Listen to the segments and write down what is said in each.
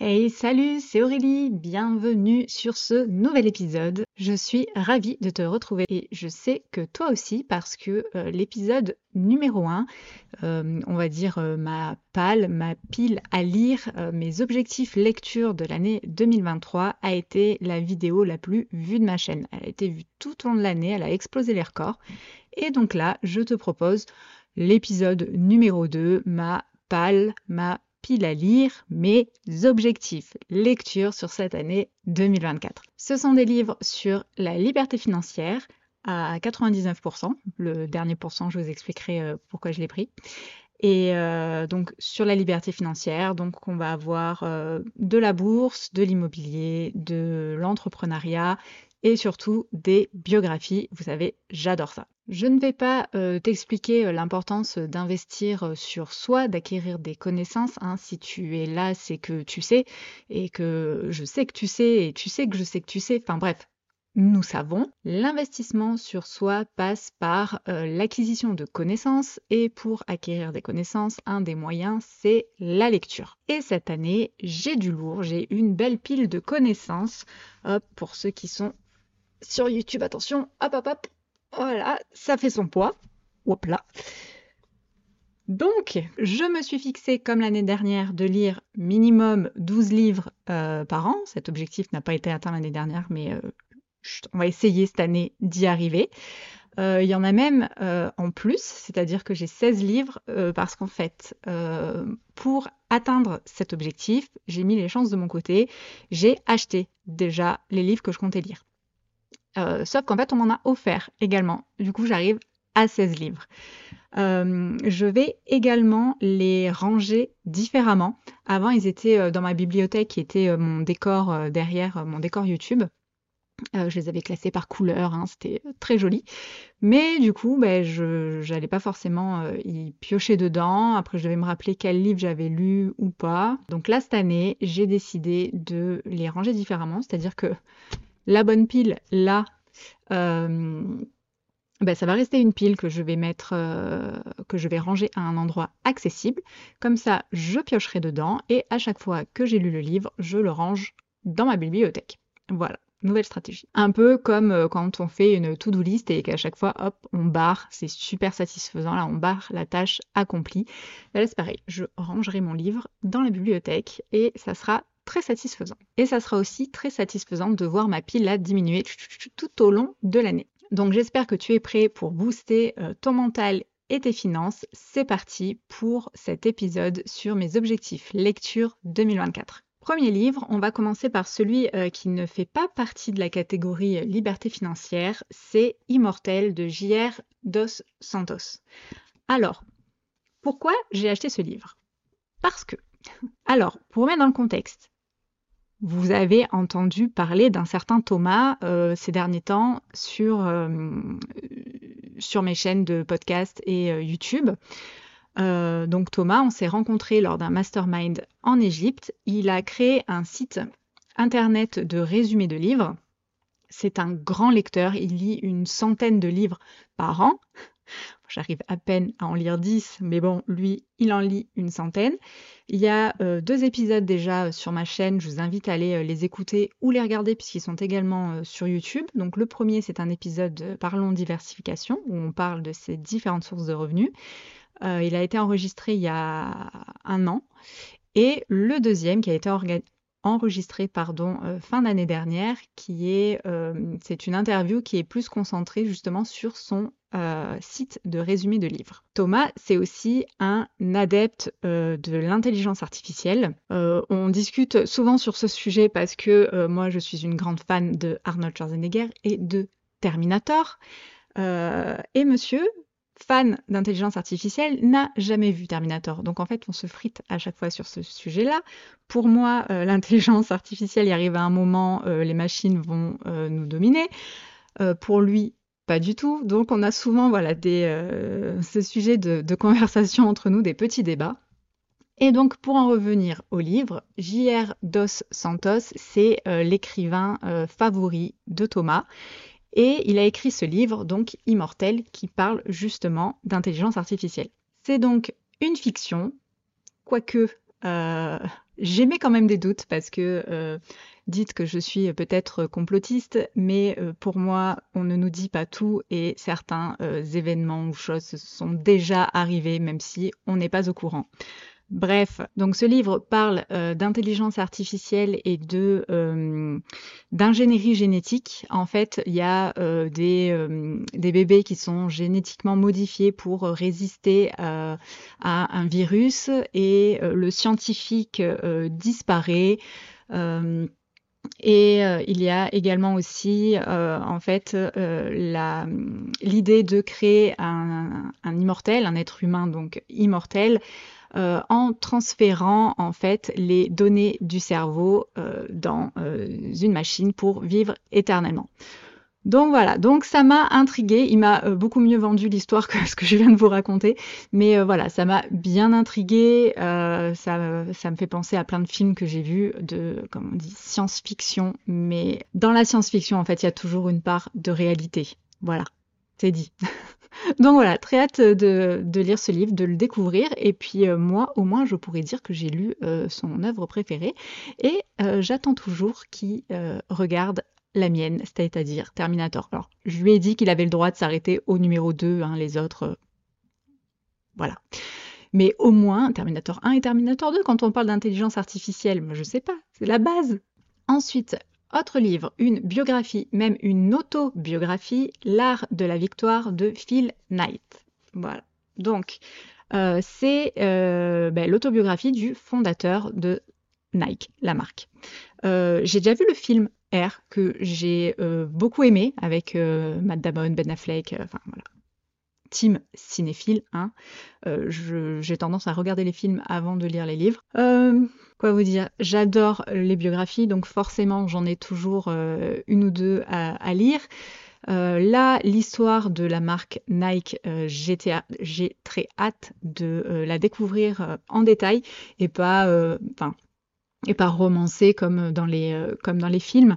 Hey, salut, c'est Aurélie, bienvenue sur ce nouvel épisode. Je suis ravie de te retrouver et je sais que toi aussi parce que euh, l'épisode numéro 1, euh, on va dire euh, ma palle, ma pile à lire, mes objectifs lecture de l'année 2023 a été la vidéo la plus vue de ma chaîne. Elle a été vue tout au long de l'année, elle a explosé les records. Et donc là, je te propose l'épisode numéro 2, ma palle, ma pile à lire mes objectifs lecture sur cette année 2024. Ce sont des livres sur la liberté financière à 99%. Le dernier pourcent, je vous expliquerai euh, pourquoi je l'ai pris. Et euh, donc sur la liberté financière, donc on va avoir euh, de la bourse, de l'immobilier, de l'entrepreneuriat et surtout des biographies. Vous savez, j'adore ça. Je ne vais pas euh, t'expliquer euh, l'importance d'investir euh, sur soi, d'acquérir des connaissances. Hein. Si tu es là, c'est que tu sais, et que je sais que tu sais, et tu sais que je sais que tu sais. Enfin bref, nous savons, l'investissement sur soi passe par l'acquisition de connaissances et pour acquérir des connaissances, un des moyens, c'est la lecture. Et cette année, j'ai du lourd, j'ai une belle pile de connaissances. Hop, pour ceux qui sont sur YouTube, attention, hop hop hop, voilà, ça fait son poids. Hop là. Donc, je me suis fixé, comme l'année dernière, de lire minimum 12 livres euh, par an. Cet objectif n'a pas été atteint l'année dernière, mais euh, on va essayer cette année d'y arriver. Euh, il y en a même en plus, c'est-à-dire que j'ai 16 livres parce qu'en fait, pour atteindre cet objectif, j'ai mis les chances de mon côté. J'ai acheté déjà les livres que je comptais lire. Euh, sauf qu'en fait, on m'en a offert également. Du coup, j'arrive à 16 livres. Euh, je vais également les ranger différemment. Avant, ils étaient euh, dans ma bibliothèque qui était mon décor derrière, mon décor YouTube. je les avais classés par couleur, hein, c'était très joli. Mais du coup, ben, je n'allais pas forcément y piocher dedans. Après, je devais me rappeler quel livre j'avais lu ou pas. Donc là, cette année, j'ai décidé de les ranger différemment. C'est-à-dire que la bonne pile là, euh, ben, ça va rester une pile que je vais mettre, euh, que je vais ranger à un endroit accessible. Comme ça, je piocherai dedans et à chaque fois que j'ai lu le livre, je le range dans ma bibliothèque. Voilà, nouvelle stratégie. Un peu comme euh, quand on fait une to-do list et qu'à chaque fois, hop, on barre, c'est super satisfaisant. Là, on barre la tâche accomplie. Là, c'est pareil, je rangerai mon livre dans la bibliothèque et ça sera très satisfaisant. Et ça sera aussi très satisfaisant de voir ma pile là diminuer tout au long de l'année. Donc j'espère que tu es prêt pour booster euh, ton mental et tes finances. C'est parti pour cet épisode sur mes objectifs lecture 2024. Premier livre, on va commencer par celui euh, qui ne fait pas partie de la catégorie euh, liberté financière, c'est Immortel de J.R. Dos Santos. Alors, pourquoi j'ai acheté ce livre? Parce que, alors, pour mettre dans le contexte, vous avez entendu parler d'un certain Thomas euh, ces derniers temps sur, euh, sur mes chaînes de podcast et euh, YouTube. donc Thomas, on s'est rencontrés lors d'un mastermind en Égypte. Il a créé un site internet de résumé de livres. C'est un grand lecteur, il lit une centaine de livres par an. J'arrive à peine à en lire 10, mais bon, lui, il en lit une centaine. Il y a euh, deux épisodes déjà euh, sur ma chaîne, je vous invite à aller euh, les écouter ou les regarder puisqu'ils sont également sur YouTube. Donc le premier, c'est un épisode de Parlons diversification, où on parle de ces différentes sources de revenus. il a été enregistré il y a un an. Et le deuxième, qui a été enregistré pardon, fin d'année dernière, qui est, c'est une interview qui est plus concentrée justement sur son euh, site de résumé de livres. Thomas, c'est aussi un adepte euh, de l'intelligence artificielle. Euh, on discute souvent sur ce sujet parce que moi, je suis une grande fan de Arnold Schwarzenegger et de Terminator. et monsieur, fan d'intelligence artificielle, n'a jamais vu Terminator. Donc en fait, on se frite à chaque fois sur ce sujet-là. Pour moi, l'intelligence artificielle y arrive à un moment, les machines vont nous dominer. pour lui, pas du tout. Donc on a souvent voilà, euh, ce sujet de, conversation entre nous, des petits débats. Et donc pour en revenir au livre, J.R. Dos Santos, c'est euh, l'écrivain euh, favori de Thomas. Et il a écrit ce livre, donc Immortel, qui parle justement d'intelligence artificielle. C'est donc une fiction, quoique j'émets quand même des doutes parce que euh, dites que je suis peut-être complotiste, mais euh, pour moi, on ne nous dit pas tout et certains euh, événements ou choses sont déjà arrivés, même si on n'est pas au courant. Bref, donc ce livre parle euh, d'intelligence artificielle et euh, d'ingénierie génétique. En fait, il y a euh, des, des bébés qui sont génétiquement modifiés pour résister à un virus et le scientifique disparaît. Et il y a également aussi, en fait, l'idée de créer un, un, immortel, un être humain donc immortel, euh, en transférant en fait les données du cerveau euh, dans euh, une machine pour vivre éternellement. Donc voilà, donc ça m'a intrigué. Il m'a beaucoup mieux vendu l'histoire que ce que je viens de vous raconter, mais voilà, ça m'a bien intrigué. ça, ça me fait penser à plein de films que j'ai vus de, comme on dit, science-fiction. Mais dans la science-fiction, en fait, il y a toujours une part de réalité. Voilà, c'est dit. Donc voilà, très hâte de, lire ce livre, de le découvrir. Et puis euh, moi, au moins, je pourrais dire que j'ai lu euh, son œuvre préférée. Et euh, j'attends toujours qu'il regarde la mienne, c'est-à-dire Terminator. Alors, je lui ai dit qu'il avait le droit de s'arrêter au numéro 2, hein, les autres. voilà. Mais au moins, Terminator 1 et Terminator 2, quand on parle d'intelligence artificielle, moi je sais pas, c'est la base. Ensuite, autre livre, une biographie, même une autobiographie, L'art de la victoire de Phil Knight. Voilà. Donc, euh, c'est euh, ben, l'autobiographie du fondateur de Nike, la marque. Euh, j'ai déjà vu le film R que j'ai beaucoup aimé avec Matt Damon, Ben Affleck, enfin voilà, team cinéphile. Hein. j'ai tendance à regarder les films avant de lire les livres quoi vous dire, j'adore les biographies, donc forcément j'en ai toujours euh, une ou deux à, lire. Euh, là, l'histoire de la marque Nike, euh, j'ai très hâte de la découvrir en détail et pas, et pas romancé comme dans les euh, comme dans les films.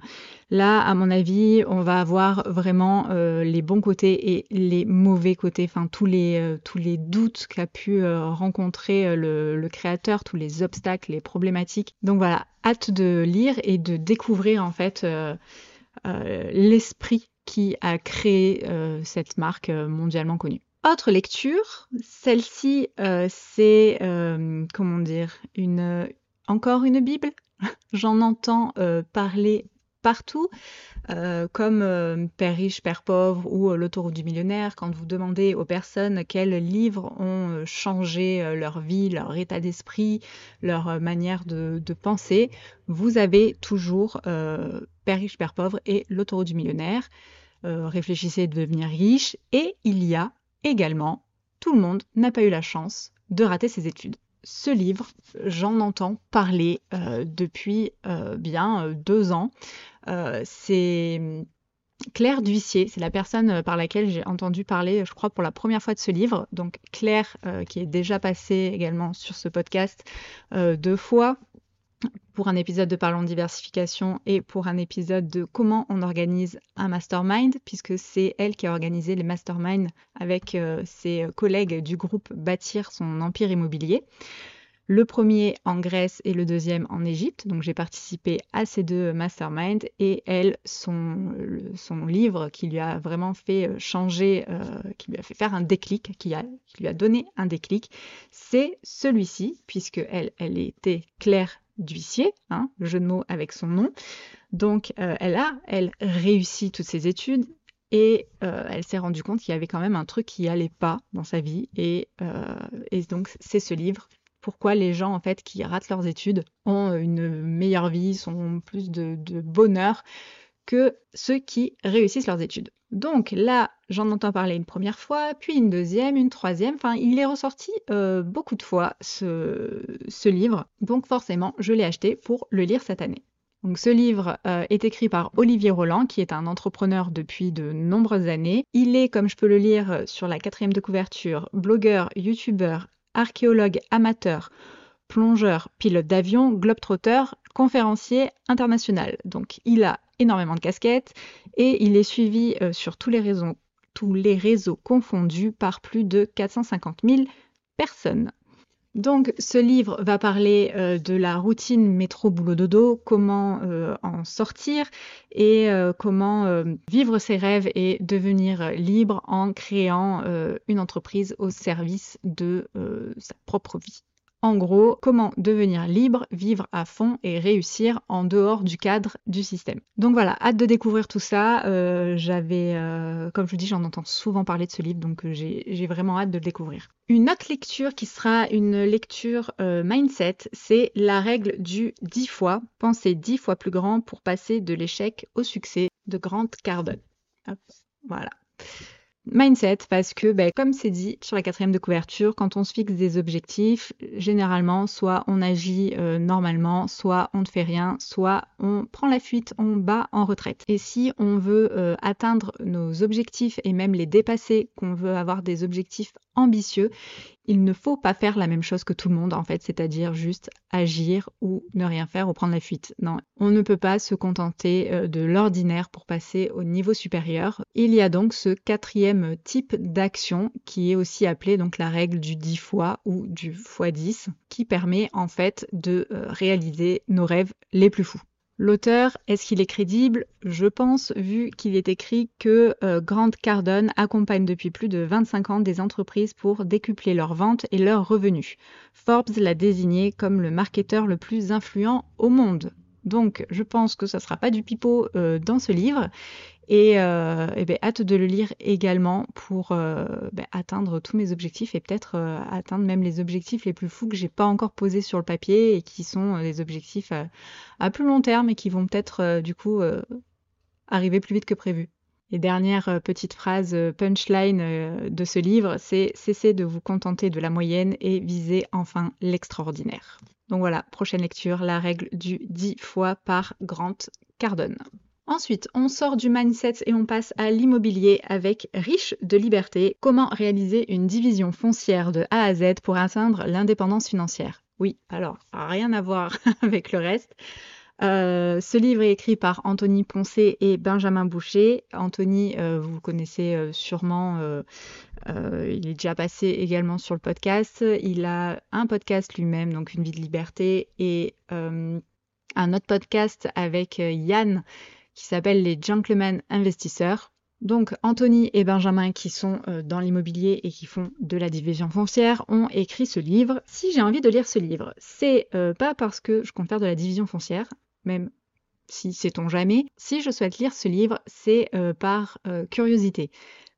Là, à mon avis, on va avoir vraiment euh, les bons côtés et les mauvais côtés, enfin tous les euh, tous les doutes qu'a pu rencontrer le, le, créateur, tous les obstacles, les problématiques. Donc voilà, hâte de lire et de découvrir en fait l'esprit qui a créé cette marque mondialement connue. Autre lecture, celle-ci, c'est, comment dire, une, encore une Bible? J'en entends euh, parler partout, euh, comme euh, Père riche, Père pauvre ou L'autoroute du millionnaire, quand vous demandez aux personnes quels livres ont changé leur vie, leur état d'esprit, leur manière de, penser, vous avez toujours Père riche, Père pauvre et L'autoroute du millionnaire. réfléchissez de devenir riche et il y a également Tout le monde n'a pas eu la chance de rater ses études ce livre, j'en entends parler euh, depuis euh, bien euh, deux ans. c'est Claire Duissier, c'est la personne par laquelle j'ai entendu parler, je crois, pour la première fois de ce livre. Donc Claire, qui est déjà passée également sur ce podcast deux fois, pour un épisode de Parlons de diversification et pour un épisode de comment on organise un mastermind, puisque c'est elle qui a organisé les masterminds avec euh, ses collègues du groupe Bâtir son empire immobilier. Le premier en Grèce et le deuxième en Égypte. Donc j'ai participé à ces deux masterminds et elle, son, son livre qui lui a vraiment fait euh, changer, euh, qui lui a fait faire un déclic, qui, a, qui lui a donné un déclic, c'est celui-ci, puisque elle, elle était claire d'huissier, hein, jeu de mots avec son nom. Donc euh, elle a, elle, réussi toutes ses études et euh, elle s'est rendue compte qu'il y avait quand même un truc qui allait pas dans sa vie et, euh, et donc c'est ce livre. Pourquoi les gens en fait qui ratent leurs études ont une meilleure vie, sont plus de bonheur que ceux qui réussissent leurs études. Donc là, j'en entends parler une première fois, puis une deuxième, une troisième. Enfin, il est ressorti euh, beaucoup de fois ce, livre. Donc forcément, je l'ai acheté pour le lire cette année. Donc ce livre euh, est écrit par Olivier Roland, qui est un entrepreneur depuis de nombreuses années. Il est, comme je peux le lire sur la quatrième de couverture, blogueur, youtubeur, archéologue amateur, plongeur, pilote d'avion, globetrotter, conférencier international. Donc il a énormément de casquettes et il est suivi euh, sur tous les, réseaux, tous les réseaux confondus par plus de 450 000 personnes. Donc ce livre va parler euh, de la routine métro boulot dodo, comment euh, en sortir et comment vivre ses rêves et devenir libre en créant une entreprise au service de sa propre vie. En gros, comment devenir libre, vivre à fond et réussir en dehors du cadre du système. Donc voilà, hâte de découvrir tout ça. Euh, j'avais, euh, comme je vous dis, j'en entends souvent parler de ce livre, donc euh, j'ai vraiment hâte de le découvrir. Une autre lecture qui sera une lecture mindset, c'est la règle du 10 fois. Pensez 10 fois plus grand pour passer de l'échec au succès de Grant Cardone. voilà mindset parce que, ben, comme c'est dit sur la quatrième de couverture, quand on se fixe des objectifs, généralement, soit on agit euh, normalement, soit on ne fait rien, soit on prend la fuite, on bat en retraite. Et si on veut euh, atteindre nos objectifs et même les dépasser, qu'on veut avoir des objectifs ambitieux, il ne faut pas faire la même chose que tout le monde en fait, c'est-à-dire juste agir ou ne rien faire ou prendre la fuite. Non, on ne peut pas se contenter euh, de l'ordinaire pour passer au niveau supérieur. Il y a donc ce quatrième type d'action qui est aussi appelé donc la règle du 10 fois ou du x 10 qui permet en fait de euh, réaliser nos rêves les plus fous. L'auteur, est-ce qu'il est crédible? Je pense, vu qu'il est écrit que euh, Grant Cardone accompagne depuis plus de 25 ans des entreprises pour décupler leurs ventes et leurs revenus. Forbes l'a désigné comme le marketeur le plus influent au monde. Donc, je pense que ça ne sera pas du pipeau euh, dans ce livre. Et, euh, ben, hâte de le lire également pour euh, ben, atteindre tous mes objectifs et peut-être atteindre même les objectifs les plus fous que j'ai pas encore posés sur le papier et qui sont des objectifs à plus long terme et qui vont peut-être du coup arriver plus vite que prévu. Et dernière petite phrase punchline de ce livre, c'est cessez de vous contenter de la moyenne et visez enfin l'extraordinaire. Donc voilà, prochaine lecture, la règle du 10 fois par Grant Cardone. Ensuite, on sort du mindset et on passe à l'immobilier avec Riche de liberté, comment réaliser une division foncière de A à Z pour atteindre l'indépendance financière? Oui, alors, rien à voir avec le reste. Euh, ce livre est écrit par Anthony Poncé et Benjamin Boucher. Anthony, euh, vous connaissez euh, sûrement, il est déjà passé également sur le podcast. Il a un podcast lui-même, donc Une vie de liberté, et un autre podcast avec Yann qui s'appelle Les Gentlemen Investisseurs. Donc Anthony et Benjamin qui sont dans l'immobilier et qui font de la division foncière ont écrit ce livre. Si j'ai envie de lire ce livre, c'est pas parce que je compte faire de la division foncière, même si sait-on jamais. Si je souhaite lire ce livre, c'est euh, par euh, curiosité,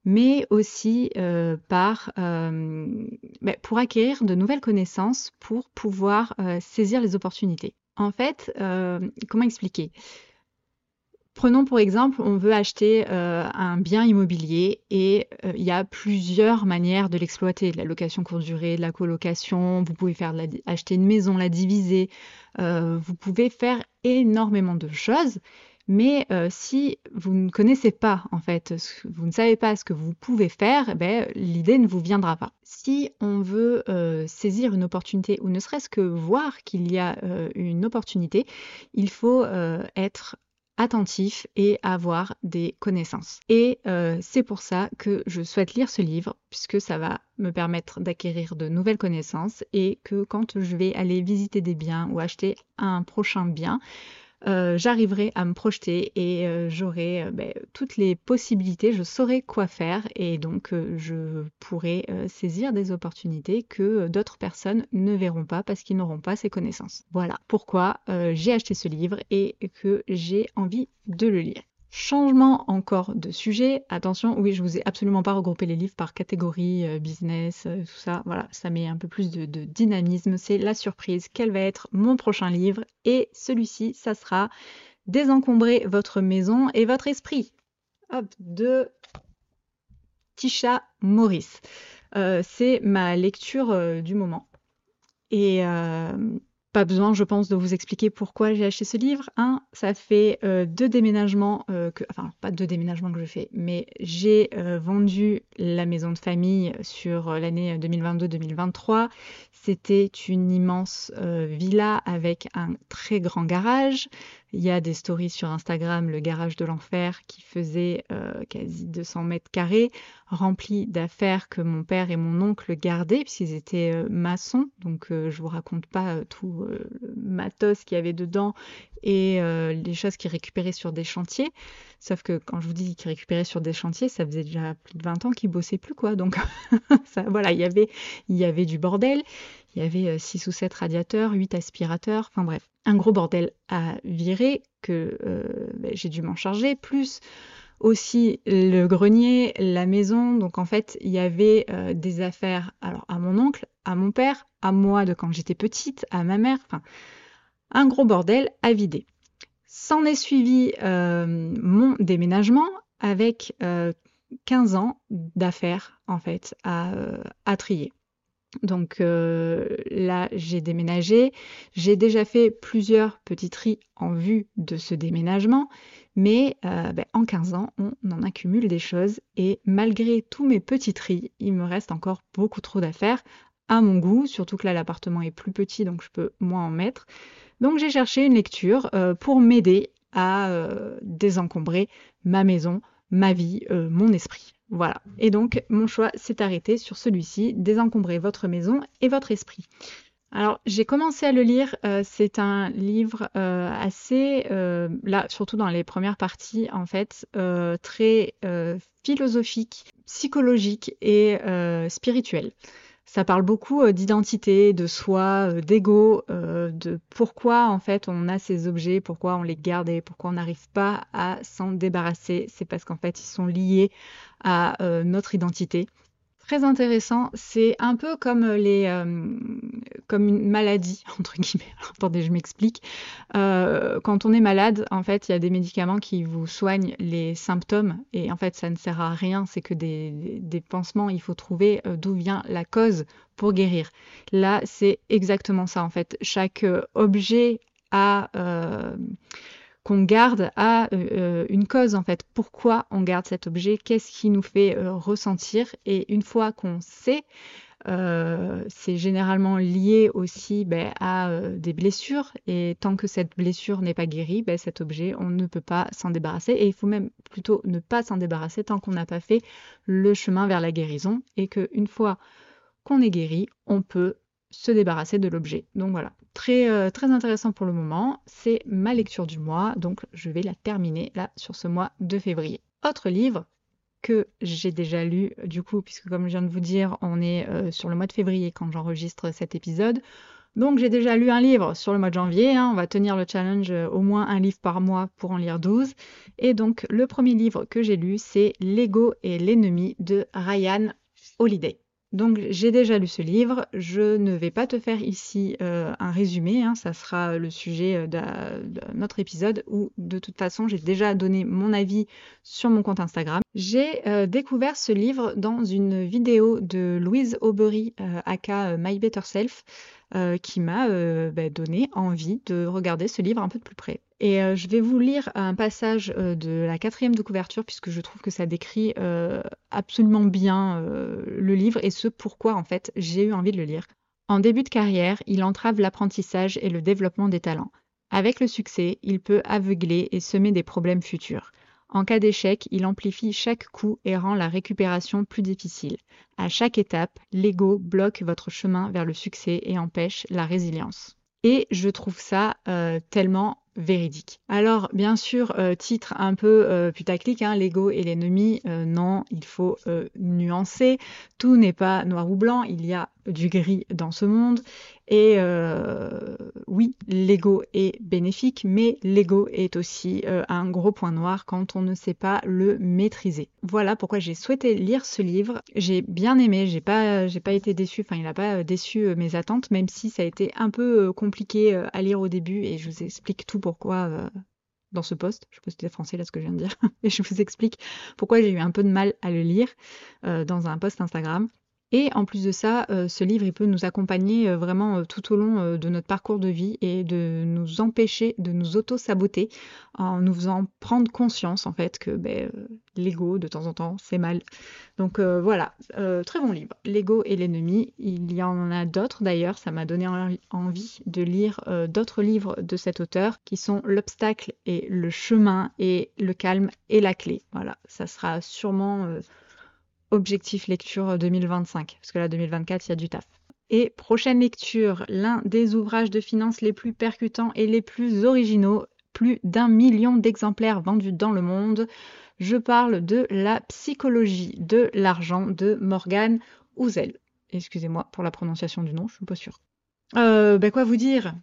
mais aussi euh, par bah, pour acquérir de nouvelles connaissances, pour pouvoir saisir les opportunités. En fait, comment expliquer? Prenons pour exemple, on veut acheter euh, un bien immobilier et euh, il y a plusieurs manières de l'exploiter. De la location courte durée, de la colocation, vous pouvez faire acheter une maison, la diviser, euh, vous pouvez faire énormément de choses. Mais si vous ne connaissez pas, en fait, vous ne savez pas ce que vous pouvez faire, eh ben, l'idée ne vous viendra pas. Si on veut saisir une opportunité ou ne serait-ce que voir qu'il y a une opportunité, il faut être attentif et avoir des connaissances. Et euh, c'est pour ça que je souhaite lire ce livre, puisque ça va me permettre d'acquérir de nouvelles connaissances et que quand je vais aller visiter des biens ou acheter un prochain bien, euh, j'arriverai à me projeter et euh, j'aurai euh, ben, toutes les possibilités, je saurai quoi faire et donc je pourrai saisir des opportunités que d'autres personnes ne verront pas parce qu'ils n'auront pas ces connaissances. Voilà pourquoi j'ai acheté ce livre et que j'ai envie de le lire. Changement encore de sujet. Attention, oui, je vous ai absolument pas regroupé les livres par catégorie euh, business, euh, tout ça. Voilà, ça met un peu plus de, dynamisme. C'est la surprise. Quel va être mon prochain livre Et celui-ci, ça sera Désencombrer votre maison et votre esprit. Hop, de Tisha Morris. Euh, c'est ma lecture du moment. Et pas besoin, je pense, de vous expliquer pourquoi j'ai acheté ce livre. Un, ça fait euh, deux déménagements euh, que, enfin pas deux déménagements que je fais, mais j'ai euh, vendu la maison de famille sur l'année 2022-2023. C'était une immense villa avec un très grand garage. Il y a des stories sur Instagram, le garage de l'enfer, qui faisait quasi 200 mètres carrés, rempli d'affaires que mon père et mon oncle gardaient, puisqu'ils étaient maçons. Donc je vous raconte pas tout le euh, matos qu'il y avait dedans et euh, les choses qu'ils récupéraient sur des chantiers. Sauf que quand je vous dis qu'ils récupéraient sur des chantiers, ça faisait déjà plus de 20 ans qu'ils bossaient plus, quoi. Donc voilà, il y avait, il y avait du bordel. Il y avait 6 euh, ou 7 radiateurs, 8 aspirateurs, enfin bref, un gros bordel à virer que ben, j'ai dû m'en charger, plus aussi le grenier, la maison. Donc en fait, il y avait des affaires à mon oncle, à mon père, à moi de quand j'étais petite, à ma mère, enfin un gros bordel à vider. S'en est suivi euh, mon déménagement avec 15 euh, ans d'affaires en fait euh, à trier. Donc là, j'ai déménagé. J'ai déjà fait plusieurs petits tris en vue de ce déménagement, mais ben, en 15 ans, on en accumule des choses et malgré tous mes petits tris, il me reste encore beaucoup trop d'affaires à mon goût, surtout que là l'appartement est plus petit donc je peux moins en mettre. Donc j'ai cherché une lecture euh, pour m'aider à euh, désencombrer ma maison, ma vie, euh, mon esprit. Voilà. Et donc mon choix s'est arrêté sur celui-ci, désencombrer votre maison et votre esprit. Alors j'ai commencé à le lire, c'est un livre assez, là surtout dans les premières parties en fait, très philosophique, psychologique et spirituel. Ça parle beaucoup euh, d'identité, de soi, euh, d'ego, euh, de pourquoi en fait on a ces objets, pourquoi on les garde et pourquoi on n'arrive pas à s'en débarrasser. C'est parce qu'en fait ils sont liés à notre identité très intéressant. C'est un peu comme les, euh, comme une maladie entre guillemets. attendez, je m'explique. Euh, quand on est malade, en fait, il y a des médicaments qui vous soignent les symptômes et en fait, ça ne sert à rien. C'est que des, des, pansements. Il faut trouver euh, d'où vient la cause pour guérir. Là, c'est exactement ça en fait. Chaque objet a qu'on garde à euh, euh, une cause en fait. Pourquoi on garde cet objet? Qu'est-ce qui nous fait euh, ressentir? Et une fois qu'on sait, c'est généralement lié aussi ben, à des blessures. Et tant que cette blessure n'est pas guérie, ben, cet objet, on ne peut pas s'en débarrasser. Et il faut même plutôt ne pas s'en débarrasser tant qu'on n'a pas fait le chemin vers la guérison. Et qu'une fois qu'on est guéri, on peut se débarrasser de l'objet. Donc voilà, très, euh, très intéressant pour le moment. C'est ma lecture du mois, donc je vais la terminer là sur ce mois de février. Autre livre que j'ai déjà lu du coup, puisque comme je viens de vous dire, on est euh, sur le mois de février quand j'enregistre cet épisode. Donc j'ai déjà lu un livre sur le mois de janvier, hein. on va tenir le challenge euh, au moins un livre par mois pour en lire 12. Et donc le premier livre que j'ai lu, c'est L'ego et l'ennemi de Ryan Holiday. Donc j'ai déjà lu ce livre, je ne vais pas te faire ici euh, un résumé, hein. ça sera le sujet euh, de, notre épisode où de toute façon j'ai déjà donné mon avis sur mon compte Instagram. J'ai euh, découvert ce livre dans une vidéo de Louise Aubery, aka My Better Self, qui m'a bah, donné envie de regarder ce livre un peu de plus près. Et euh, je vais vous lire un passage euh, de la quatrième de couverture puisque je trouve que ça décrit euh, absolument bien le livre et ce pourquoi en fait j'ai eu envie de le lire. En début de carrière, il entrave l'apprentissage et le développement des talents. Avec le succès, il peut aveugler et semer des problèmes futurs. En cas d'échec, il amplifie chaque coup et rend la récupération plus difficile. À chaque étape, l'ego bloque votre chemin vers le succès et empêche la résilience. Et je trouve ça tellement véridique. Alors, bien sûr, euh, titre un peu euh, putaclic, hein, l'ego et l'ennemi, euh, non, il faut nuancer. Tout n'est pas noir ou blanc, il y a du gris dans ce monde. Et oui, l'ego est bénéfique, mais l'ego est aussi un gros point noir quand on ne sait pas le maîtriser. Voilà pourquoi j'ai souhaité lire ce livre. J'ai bien aimé, j'ai pas, pas été déçue, enfin il n'a pas déçu mes attentes, même si ça a été un peu compliqué à lire au début et je vous explique tout pourquoi euh, dans ce poste. Je sais pas si français là ce que je viens de dire. Et je vous explique pourquoi j'ai eu un peu de mal à le lire euh, dans un post Instagram. Et en plus de ça, euh, ce livre, il peut nous accompagner euh, vraiment euh, tout au long de notre parcours de vie et de nous empêcher de nous auto-saboter en nous faisant prendre conscience en fait que ben, l'ego, de temps en temps, c'est mal. Donc voilà, très bon livre. L'ego et l'ennemi. Il y en a d'autres d'ailleurs. Ça m'a donné envie de lire d'autres livres de cet auteur qui sont L'obstacle et le chemin et le calme et la clé. Voilà, ça sera sûrement objectif lecture 2025, parce que là, 2024, il y a du taf. Et prochaine lecture, l'un des ouvrages de finance les plus percutants et les plus originaux, plus d'un million d'exemplaires vendus dans le monde. Je parle de La psychologie de l'argent de Morgan Housel. Excusez-moi pour la prononciation du nom, je suis pas sûre. Euh, ben quoi vous dire?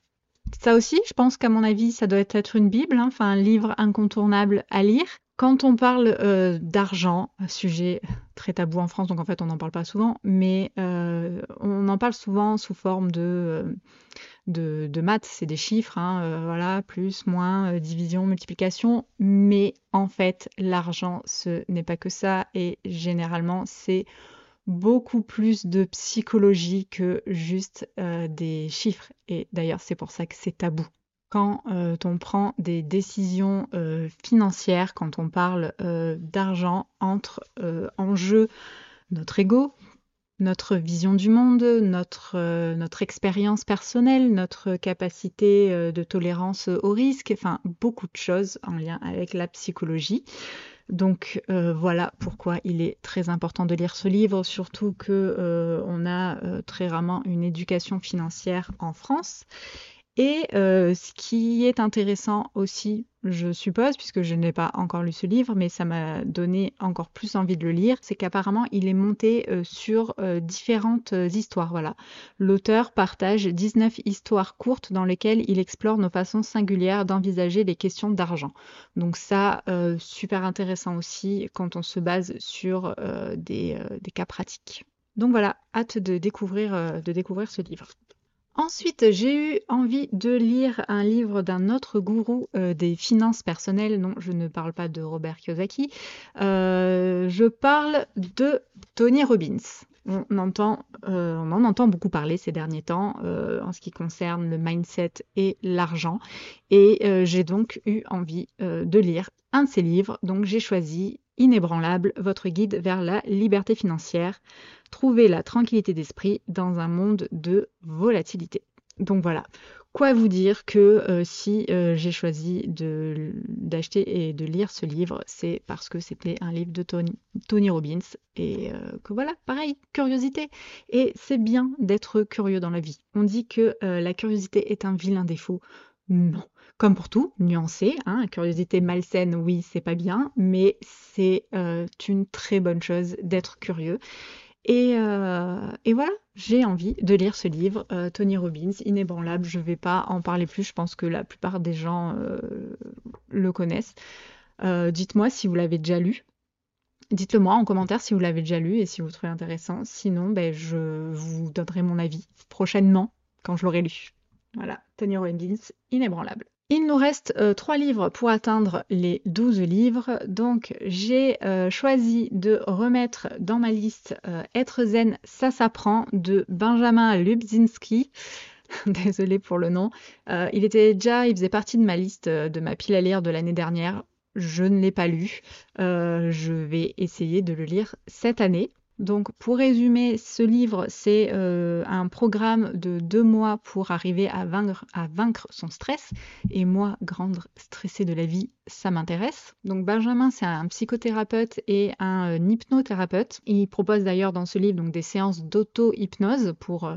Ça aussi, je pense qu'à mon avis, ça doit être une Bible, hein, enfin un livre incontournable à lire. Quand on parle euh, d'argent, sujet très tabou en France, donc en fait on n'en parle pas souvent, mais euh, on en parle souvent sous forme de, euh, maths, c'est des chiffres, hein, voilà, plus, moins, division, multiplication, mais en fait l'argent ce n'est pas que ça. Et généralement c'est beaucoup plus de psychologie que juste des chiffres. Et d'ailleurs c'est pour ça que c'est tabou quand euh, on prend des décisions euh, financières, quand on parle euh, d'argent, entre en jeu notre ego, notre vision du monde, notre, expérience personnelle, notre capacité de tolérance au risque, enfin beaucoup de choses en lien avec la psychologie. Donc voilà pourquoi il est très important de lire ce livre, surtout que on a très rarement une éducation financière en France et euh, ce qui est intéressant aussi, je suppose, puisque je n'ai pas encore lu ce livre, mais ça m'a donné encore plus envie de le lire, c'est qu'apparemment il est monté euh, sur euh, différentes histoires. Voilà. L'auteur partage 19 histoires courtes dans lesquelles il explore nos façons singulières d'envisager les questions d'argent. Donc ça, super intéressant aussi quand on se base sur des, cas pratiques. Donc voilà, hâte de découvrir ce livre. Ensuite, j'ai eu envie de lire un livre d'un autre gourou euh, des finances personnelles. Non, je ne parle pas de Robert Kiyosaki. Euh, je parle de Tony Robbins. On, euh, on en entend beaucoup parler ces derniers temps en ce qui concerne le mindset et l'argent. Et j'ai donc eu envie de lire un de ses livres. Donc j'ai choisi Inébranlable, votre guide vers la liberté financière trouver la tranquillité d'esprit dans un monde de volatilité. Donc voilà. Quoi vous dire que euh, si euh, j'ai choisi d'acheter et de lire ce livre, c'est parce que c'était un livre de Tony, Robbins et euh, que voilà, pareil, curiosité. Et c'est bien d'être curieux dans la vie. On dit que la curiosité est un vilain défaut. Non. Comme pour tout, nuancé, hein, curiosité malsaine, oui, c'est pas bien, mais c'est une très bonne chose d'être curieux. Euh, et, voilà, j'ai envie de lire ce livre, euh, Tony Robbins, Inébranlable. Je ne vais pas en parler plus, je pense que la plupart des gens euh, le connaissent. Dites-moi si vous l'avez déjà lu. Dites-le moi en commentaire si vous l'avez déjà lu et si vous trouvez intéressant. Sinon, ben, je vous donnerai mon avis prochainement quand je l'aurai lu. Voilà, Tony Robbins, Inébranlable. Il nous reste euh, trois livres pour atteindre les 12 livres. Donc j'ai euh, choisi de remettre dans ma liste euh, Être zen, ça s'apprend de Benjamin Lubzinski. Désolée pour le nom. il était déjà, il faisait partie de ma liste de ma pile à lire de l'année dernière. Je ne l'ai pas lu. je vais essayer de le lire cette année. Donc pour résumer, ce livre, c'est euh, un programme de deux mois pour arriver à vaincre, son stress. Et moi, grande stressée de la vie, ça m'intéresse. Donc Benjamin, c'est un psychothérapeute et un euh, hypnothérapeute. Il propose d'ailleurs dans ce livre donc, des séances d'auto-hypnose pour euh,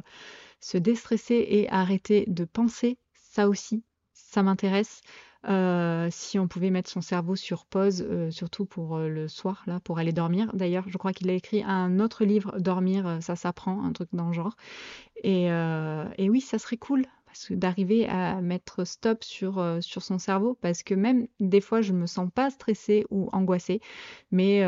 se déstresser et arrêter de penser. Ça aussi, ça m'intéresse. Euh, si on pouvait mettre son cerveau sur pause, euh, surtout pour euh, le soir, là, pour aller dormir. D'ailleurs, je crois qu'il a écrit un autre livre, Dormir, ça s'apprend, un truc dans le genre. Et, et oui, ça serait cool d'arriver à mettre stop sur, son cerveau parce que même des fois je me sens pas stressée ou angoissée mais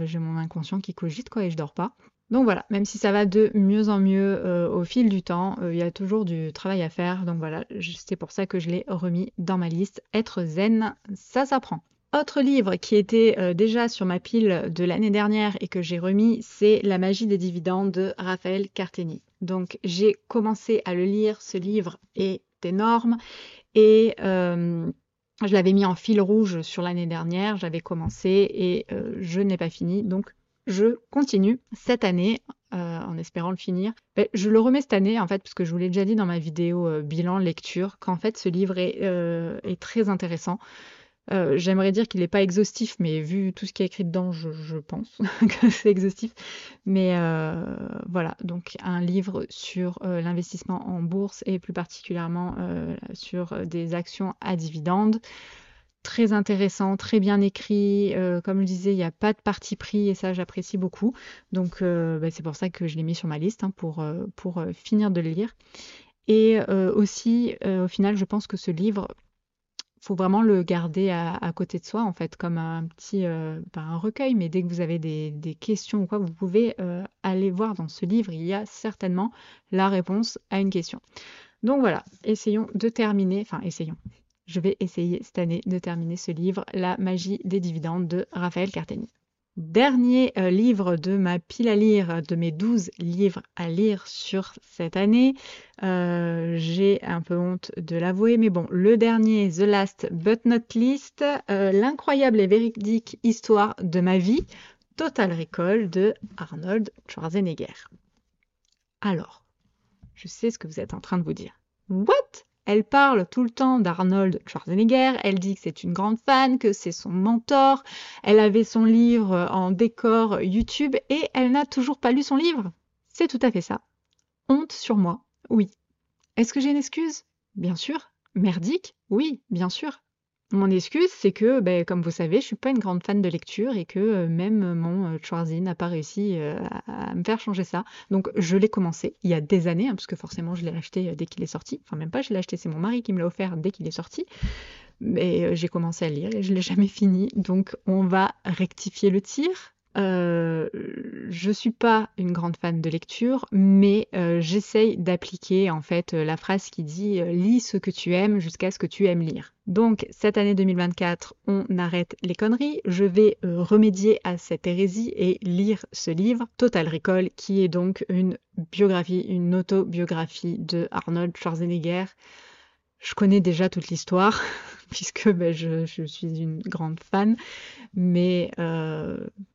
j'ai mon inconscient qui cogite quoi et je dors pas donc voilà, même si ça va de mieux en mieux euh, au fil du temps, euh, il y a toujours du travail à faire. Donc voilà, c'est pour ça que je l'ai remis dans ma liste. Être zen, ça s'apprend. Autre livre qui était euh, déjà sur ma pile de l'année dernière et que j'ai remis, c'est La magie des dividendes de Raphaël Carteni. Donc j'ai commencé à le lire, ce livre est énorme et je l'avais mis en fil rouge sur l'année dernière, j'avais commencé et je n'ai pas fini, donc je continue cette année en espérant le finir. Ben, je le remets cette année en fait parce que je vous l'ai déjà dit dans ma vidéo bilan lecture qu'en fait ce livre est, est très intéressant. Euh, j'aimerais dire qu'il n'est pas exhaustif, mais vu tout ce qui est écrit dedans, je, pense que c'est exhaustif. Mais euh, voilà, donc un livre sur euh, l'investissement en bourse et plus particulièrement sur des actions à dividendes. Très intéressant, très bien écrit. comme je disais, il n'y a pas de parti pris et ça, j'apprécie beaucoup. Donc, bah, c'est pour ça que je l'ai mis sur ma liste hein, pour, pour finir de le lire. Et aussi, au final, je pense que ce livre faut vraiment le garder à, côté de soi, en fait, comme un petit, euh, un recueil, mais dès que vous avez des, questions ou quoi, vous pouvez euh, aller voir dans ce livre, il y a certainement la réponse à une question. Donc voilà, essayons de terminer, enfin essayons. Je vais essayer cette année de terminer ce livre, La magie des dividendes de Raphaël Carteni. Dernier euh, livre de ma pile à lire, de mes 12 livres à lire sur cette année. Euh, j'ai un peu honte de l'avouer, mais bon, le dernier, The Last But Not Least, euh, l'incroyable et véridique histoire de ma vie, Total Recall de Arnold Schwarzenegger. Alors, je sais ce que vous êtes en train de vous dire. What? Elle parle tout le temps d'Arnold Schwarzenegger, elle dit que c'est une grande fan, que c'est son mentor, elle avait son livre en décor YouTube et elle n'a toujours pas lu son livre. C'est tout à fait ça. Honte sur moi, oui. Est-ce que j'ai une excuse? Bien sûr. Merdique? Oui, bien sûr. Mon excuse, c'est que, ben, comme vous savez, je suis pas une grande fan de lecture et que euh, même mon euh, n'a pas réussi euh, à, me faire changer ça. Donc je l'ai commencé il y a des années, hein, parce que forcément je l'ai acheté euh, dès qu'il est sorti. Enfin même pas, je l'ai acheté, c'est mon mari qui me l'a offert dès qu'il est sorti. Mais j'ai commencé à lire et je l'ai jamais fini. Donc on va rectifier le tir. Euh, je suis pas une grande fan de lecture, mais euh, j'essaye d'appliquer en fait euh, la phrase qui dit euh, lis ce que tu aimes jusqu'à ce que tu aimes lire. Donc cette année 2024, on arrête les conneries. Je vais remédier à cette hérésie et lire ce livre, Total Recall, qui est donc une biographie, une autobiographie de Arnold Schwarzenegger. Je connais déjà toute l'histoire, puisque ben, je, suis une grande fan, mais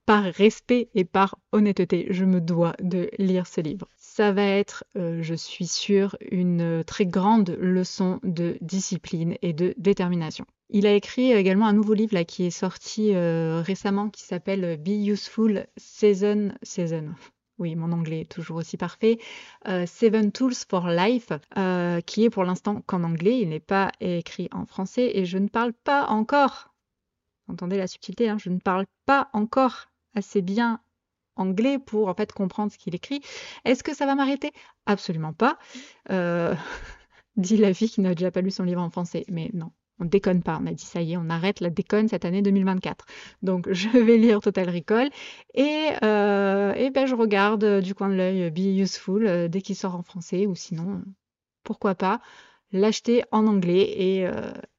par respect et par honnêteté, je me dois de lire ce livre. Ça va être, euh, je suis sûre, une très grande leçon de discipline et de détermination. Il a écrit également un nouveau livre qui est sorti euh, récemment qui s'appelle Be Useful Season Season. Oui, mon anglais est toujours aussi parfait, euh, Seven Tools for Life, euh, qui est pour l'instant qu'en anglais, il n'est pas écrit en français et je ne parle pas encore, entendez la subtilité, hein, je ne parle pas encore assez bien anglais pour en fait comprendre ce qu'il écrit. Est-ce que ça va m'arrêter? Absolument pas. Euh, dit la fille qui n'a déjà pas lu son livre en français, mais non, on déconne pas. On a dit ça y est, on arrête la déconne cette année 2024. Donc je vais lire Total Recall et, euh, ben, je regarde euh, du coin de l'œil Be Useful dès qu'il sort en français ou sinon, pourquoi pas l'acheter en anglais et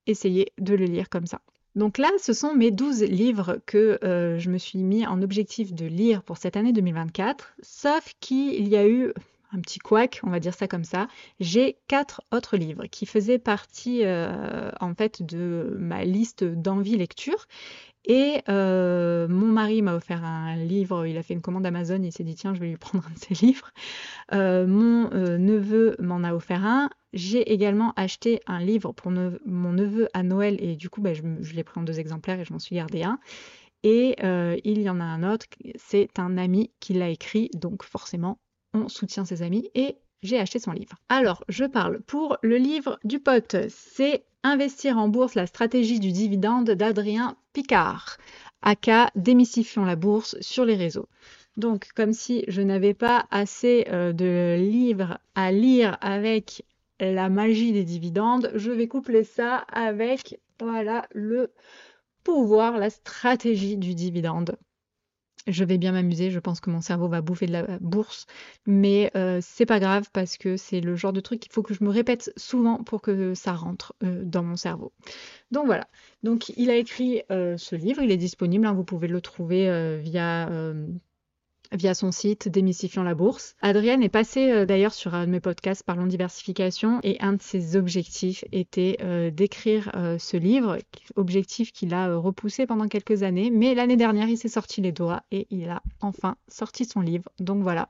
essayer de le lire comme ça. Donc là, ce sont mes 12 livres que je me suis mis en objectif de lire pour cette année 2024, sauf qu'il y a eu un petit couac, on va dire ça comme ça, j'ai quatre autres livres qui faisaient partie euh, en fait de ma liste d'envie lecture. Et euh, mon mari m'a offert un livre, il a fait une commande Amazon, il s'est dit tiens je vais lui prendre un de ses livres. Euh, mon neveu m'en a offert un. J'ai également acheté un livre pour mon neveu à Noël et du coup bah, je, je l'ai pris en deux exemplaires et je m'en suis gardé un. Et il y en a un autre, c'est un ami qui l'a écrit, donc forcément on soutient ses amis et j'ai acheté son livre. Alors, je parle pour le livre du pote, c'est Investir en bourse, la stratégie du dividende d'Adrien Picard, aka Démystifions la bourse sur les réseaux. Donc, comme si je n'avais pas assez euh, de livres à lire avec la magie des dividendes, je vais coupler ça avec, voilà, le pouvoir, la stratégie du dividende je vais bien m'amuser, je pense que mon cerveau va bouffer de la bourse, mais euh, c'est pas grave parce que c'est le genre de truc qu'il faut que je me répète souvent pour que ça rentre euh, dans mon cerveau. Donc voilà. Donc il a écrit euh, ce livre, il est disponible, hein, vous pouvez le trouver via via son site Démystifiant la bourse. Adrienne est passée euh, d'ailleurs sur un de mes podcasts Parlons diversification et un de ses objectifs était euh, d'écrire euh, ce livre, objectif qu'il a repoussé pendant quelques années, mais l'année dernière il s'est sorti les doigts et il a enfin sorti son livre. Donc voilà.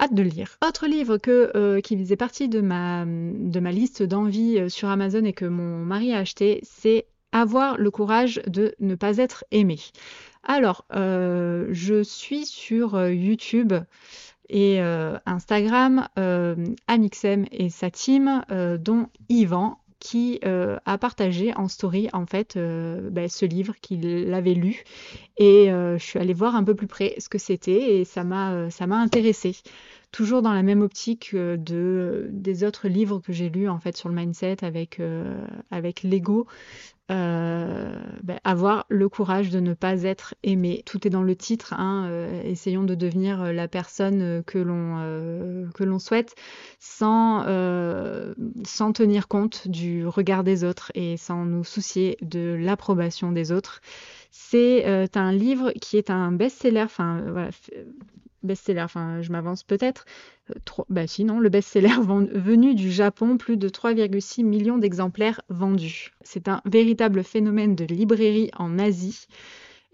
Hâte de le lire. Autre livre qui faisait partie de ma, de ma liste d'envie sur Amazon et que mon mari a acheté, c'est Avoir le courage de ne pas être aimé. Alors, euh, je suis sur euh, YouTube et euh, Instagram Amixem et sa team, dont Yvan, qui a partagé en story en fait ben, ce livre qu'il avait lu. Et je suis allée voir un peu plus près ce que c'était et ça m'a ça m'a intéressée toujours dans la même optique de des autres livres que j'ai lus en fait sur le mindset avec avec l'ego euh, ben, avoir le courage de ne pas être aimé. Tout est dans le titre. Hein, euh, essayons de devenir euh, la personne que l'on que l'on souhaite, sans sans tenir compte du regard des autres et sans nous soucier de l'approbation des autres. C'est un livre qui est un best-seller. Enfin voilà, best-seller, enfin je m'avance peut-être, euh, bah sinon, le best-seller venu du Japon, plus de 3,6 millions d'exemplaires vendus. C'est un véritable phénomène de librairie en Asie.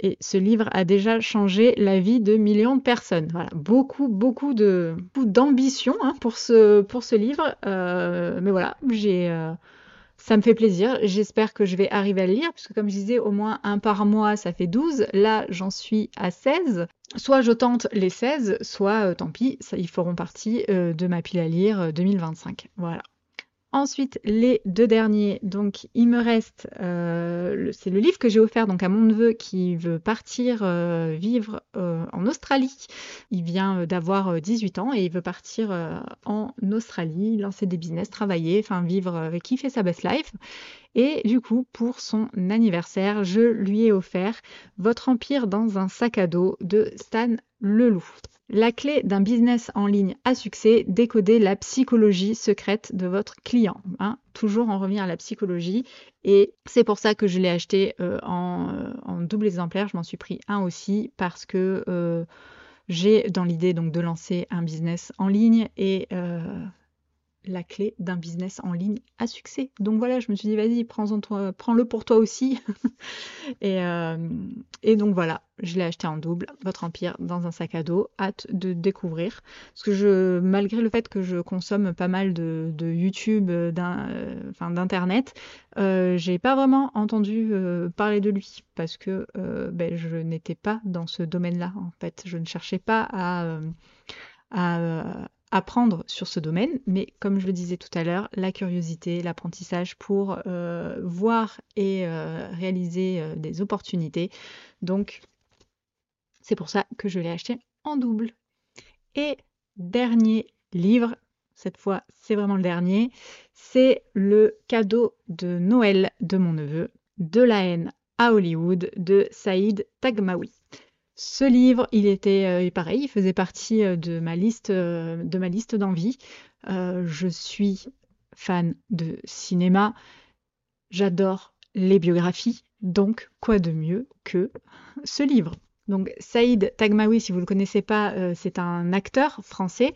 Et ce livre a déjà changé la vie de millions de personnes. Voilà, beaucoup, beaucoup de d'ambition hein, pour ce pour ce livre. Euh, mais voilà, j'ai euh, ça me fait plaisir. J'espère que je vais arriver à le lire, puisque comme je disais, au moins un par mois, ça fait 12. Là, j'en suis à 16. Soit je tente les 16, soit euh, tant pis, ça, ils feront partie euh, de ma pile à lire 2025. Euh, voilà. Ensuite, les deux derniers, donc il me reste, euh, c'est le livre que j'ai offert donc à mon neveu qui veut partir euh, vivre euh, en Australie. Il vient d'avoir 18 ans et il veut partir en Australie, lancer des business, travailler, enfin vivre, kiffer sa best life. Et du coup, pour son anniversaire, je lui ai offert Votre empire dans un sac à dos de Stan Leloup. La clé d'un business en ligne à succès, décoder la psychologie secrète de votre client. Hein. Toujours on revient à la psychologie et c'est pour ça que je l'ai acheté euh, euh, en, double exemplaire. Je m'en suis pris un aussi parce que euh, j'ai dans l'idée donc de lancer un business en ligne et la clé d'un business en ligne à succès. Donc voilà, je me suis dit, vas-y, prends-le pour toi aussi. Euh, et, donc voilà, je l'ai acheté en double, Votre Empire, dans un sac à dos. Hâte de découvrir. Parce que malgré le fait que je consomme pas mal de, YouTube, euh, d'Internet, euh, j'ai pas vraiment entendu parler de lui. Parce que ben, je n'étais pas dans ce domaine-là, en fait. Je ne cherchais pas à apprendre sur ce domaine, mais comme je le disais tout à l'heure, la curiosité, l'apprentissage pour euh, voir et euh, réaliser euh, des opportunités. Donc, c'est pour ça que je l'ai acheté en double. Et dernier livre, cette fois c'est vraiment le dernier, c'est le cadeau de Noël de mon neveu, De la haine à Hollywood de Saïd Tagmaoui. Ce livre, il était euh, pareil, il faisait partie euh, de ma liste euh, de ma liste d'envie. je suis fan de cinéma, j'adore les biographies, donc quoi de mieux que ce livre? Donc Saïd Tagmaoui, si vous ne le connaissez pas, c'est un acteur français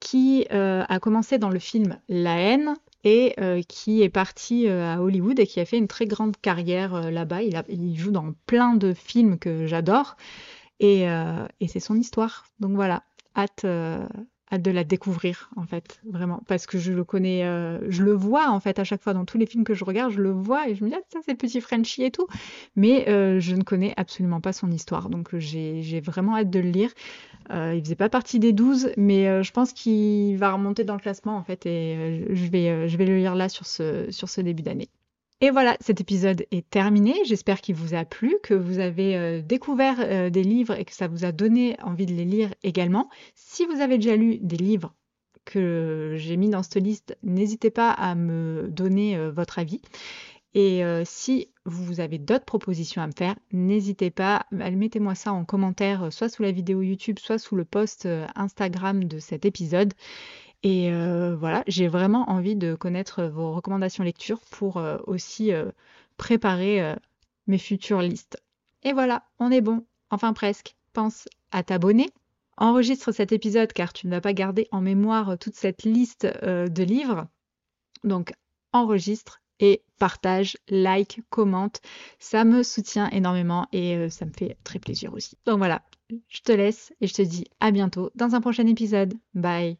qui a commencé dans le film La haine et qui est parti à Hollywood et qui a fait une très grande carrière là-bas. Il, joue dans plein de films que j'adore. Euh, et, c'est son histoire. Donc voilà, hâte, euh, hâte de la découvrir en fait, vraiment, parce que je le connais, euh, je le vois en fait à chaque fois. Dans tous les films que je regarde, je le vois et je me dis ah, ça c'est le petit Frenchie et tout, mais je ne connais absolument pas son histoire, donc j'ai vraiment hâte de le lire. il faisait pas partie des 12, mais je pense qu'il va remonter dans le classement en fait. Et je vais je vais le lire là sur ce sur ce début d'année. Et voilà, cet épisode est terminé. J'espère qu'il vous a plu, que vous avez euh, découvert euh, des livres et que ça vous a donné envie de les lire également. Si vous avez déjà lu des livres que j'ai mis dans cette liste, n'hésitez pas à me donner euh, votre avis. Et si vous avez d'autres propositions à me faire, n'hésitez pas, mettez-moi ça en commentaire, soit sous la vidéo YouTube, soit sous le post Instagram de cet épisode. Et voilà, j'ai vraiment envie de connaître vos recommandations lecture pour aussi préparer mes futures listes. Et voilà, on est bon, enfin presque. Pense à t'abonner. Enregistre cet épisode car tu ne vas pas garder en mémoire toute cette liste de livres. Donc enregistre et partage, like, commente. Ça me soutient énormément et euh, ça me fait très plaisir aussi. Donc voilà, je te laisse et je te dis à bientôt dans un prochain épisode. Bye